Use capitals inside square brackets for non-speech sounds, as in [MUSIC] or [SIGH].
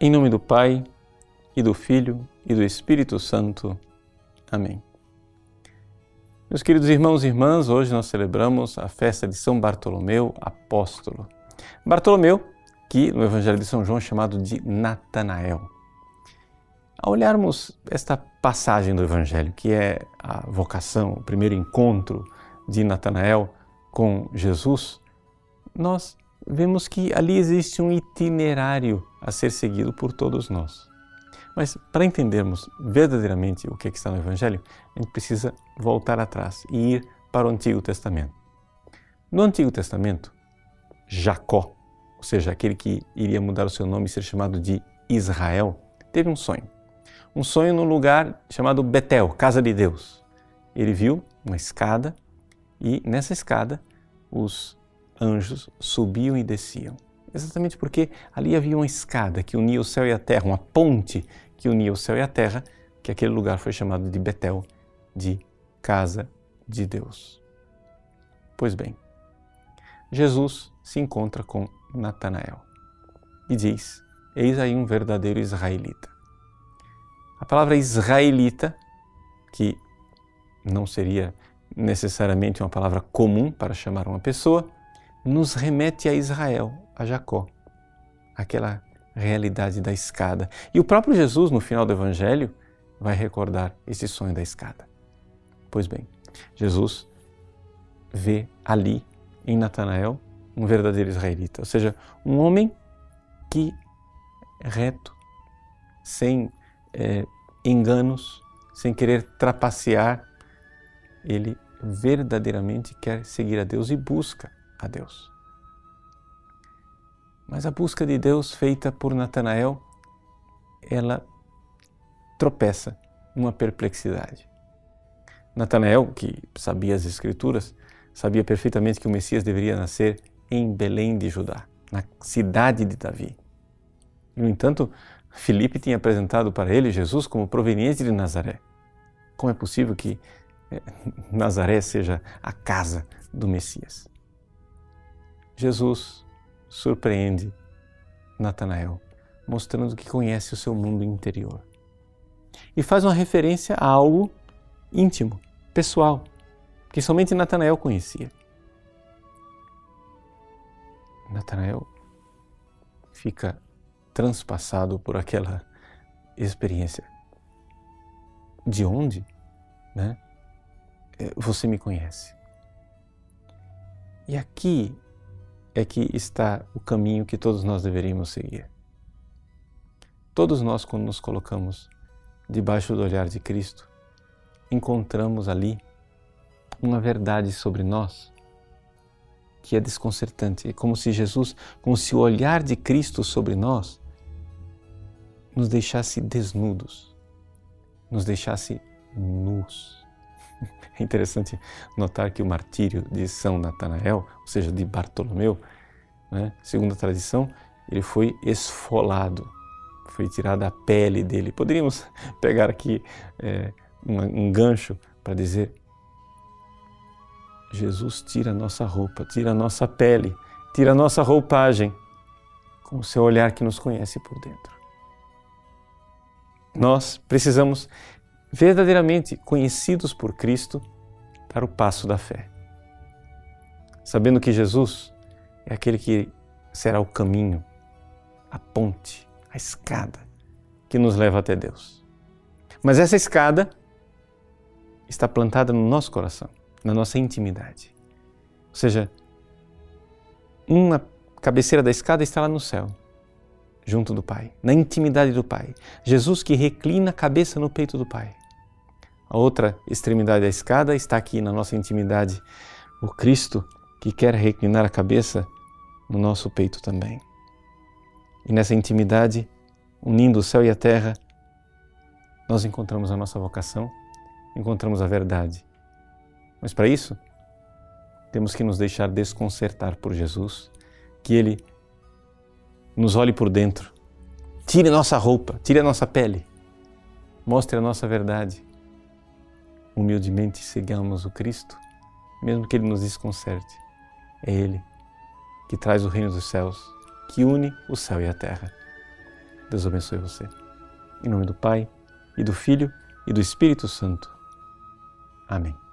Em nome do Pai, e do Filho, e do Espírito Santo. Amém. Meus queridos irmãos e irmãs, hoje nós celebramos a festa de São Bartolomeu Apóstolo. Bartolomeu, que no Evangelho de São João é chamado de Natanael. Ao olharmos esta passagem do Evangelho, que é a vocação, o primeiro encontro de Natanael com Jesus, nós vemos que ali existe um itinerário a ser seguido por todos nós. Mas para entendermos verdadeiramente o que, é que está no Evangelho, a gente precisa voltar atrás e ir para o Antigo Testamento. No Antigo Testamento, Jacó, ou seja, aquele que iria mudar o seu nome e ser chamado de Israel, teve um sonho. Um sonho num lugar chamado Betel, casa de Deus. Ele viu uma escada e nessa escada os anjos subiam e desciam. Exatamente porque ali havia uma escada que unia o céu e a terra, uma ponte que unia o céu e a terra, que aquele lugar foi chamado de Betel, de casa de Deus. Pois bem, Jesus se encontra com Natanael e diz: Eis aí um verdadeiro israelita. A palavra israelita, que não seria necessariamente uma palavra comum para chamar uma pessoa, nos remete a Israel, a Jacó, aquela realidade da escada. E o próprio Jesus, no final do Evangelho, vai recordar esse sonho da escada. Pois bem, Jesus vê ali em Natanael um verdadeiro israelita, ou seja, um homem que reto, sem é, enganos, sem querer trapacear, ele verdadeiramente quer seguir a Deus e busca a Deus. Mas a busca de Deus feita por Natanael, ela tropeça numa perplexidade. Natanael, que sabia as Escrituras, sabia perfeitamente que o Messias deveria nascer em Belém de Judá, na cidade de Davi. No entanto, Filipe tinha apresentado para ele Jesus como proveniente de Nazaré. Como é possível que eh, [LAUGHS] Nazaré seja a casa do Messias? Jesus surpreende Natanael, mostrando que conhece o seu mundo interior. E faz uma referência a algo íntimo, pessoal, que somente Natanael conhecia. Natanael fica transpassado por aquela experiência. De onde, né? Eh, você me conhece. E aqui é que está o caminho que todos nós deveríamos seguir. Todos nós, quando nos colocamos debaixo do olhar de Cristo, encontramos ali uma verdade sobre nós que é desconcertante. É como se Jesus, como se o olhar de Cristo sobre nós nos deixasse desnudos, nos deixasse nus. [LAUGHS] É interessante notar que o martírio de São Natanael, ou seja, de Bartolomeu, né, segundo a tradição, ele foi esfolado, foi tirada a pele dele. Poderíamos [LAUGHS] pegar aqui é, um, um gancho para dizer: Jesus tira a nossa roupa, tira a nossa pele, tira a nossa roupagem, com o seu olhar que nos conhece por dentro. Nós precisamos verdadeiramente conhecidos por Cristo, dar o passo da fé. Sabendo que Jesus é aquele que será o caminho, a ponte, a escada que nos leva até Deus. Mas essa escada está plantada no nosso coração, na nossa intimidade. Ou seja, uma cabeceira da escada está lá no céu, junto do Pai, na intimidade do Pai. Jesus que reclina a cabeça no peito do Pai. A outra extremidade da escada está aqui na nossa intimidade, o Cristo que quer reclinar a cabeça no nosso peito também. E nessa intimidade, unindo o céu e a terra, nós encontramos a nossa vocação, encontramos a verdade. Mas para isso, temos que nos deixar desconcertar por Jesus, que Ele nos olhe por dentro, tire nossa roupa, tire a nossa pele, mostre a nossa verdade humildemente sigamos o Cristo, mesmo que Ele nos desconcerte. É Ele que traz o reino dos céus, que une o céu e a terra. Deus abençoe você. Em nome do Pai, e do Filho, e do Espírito Santo. Amém.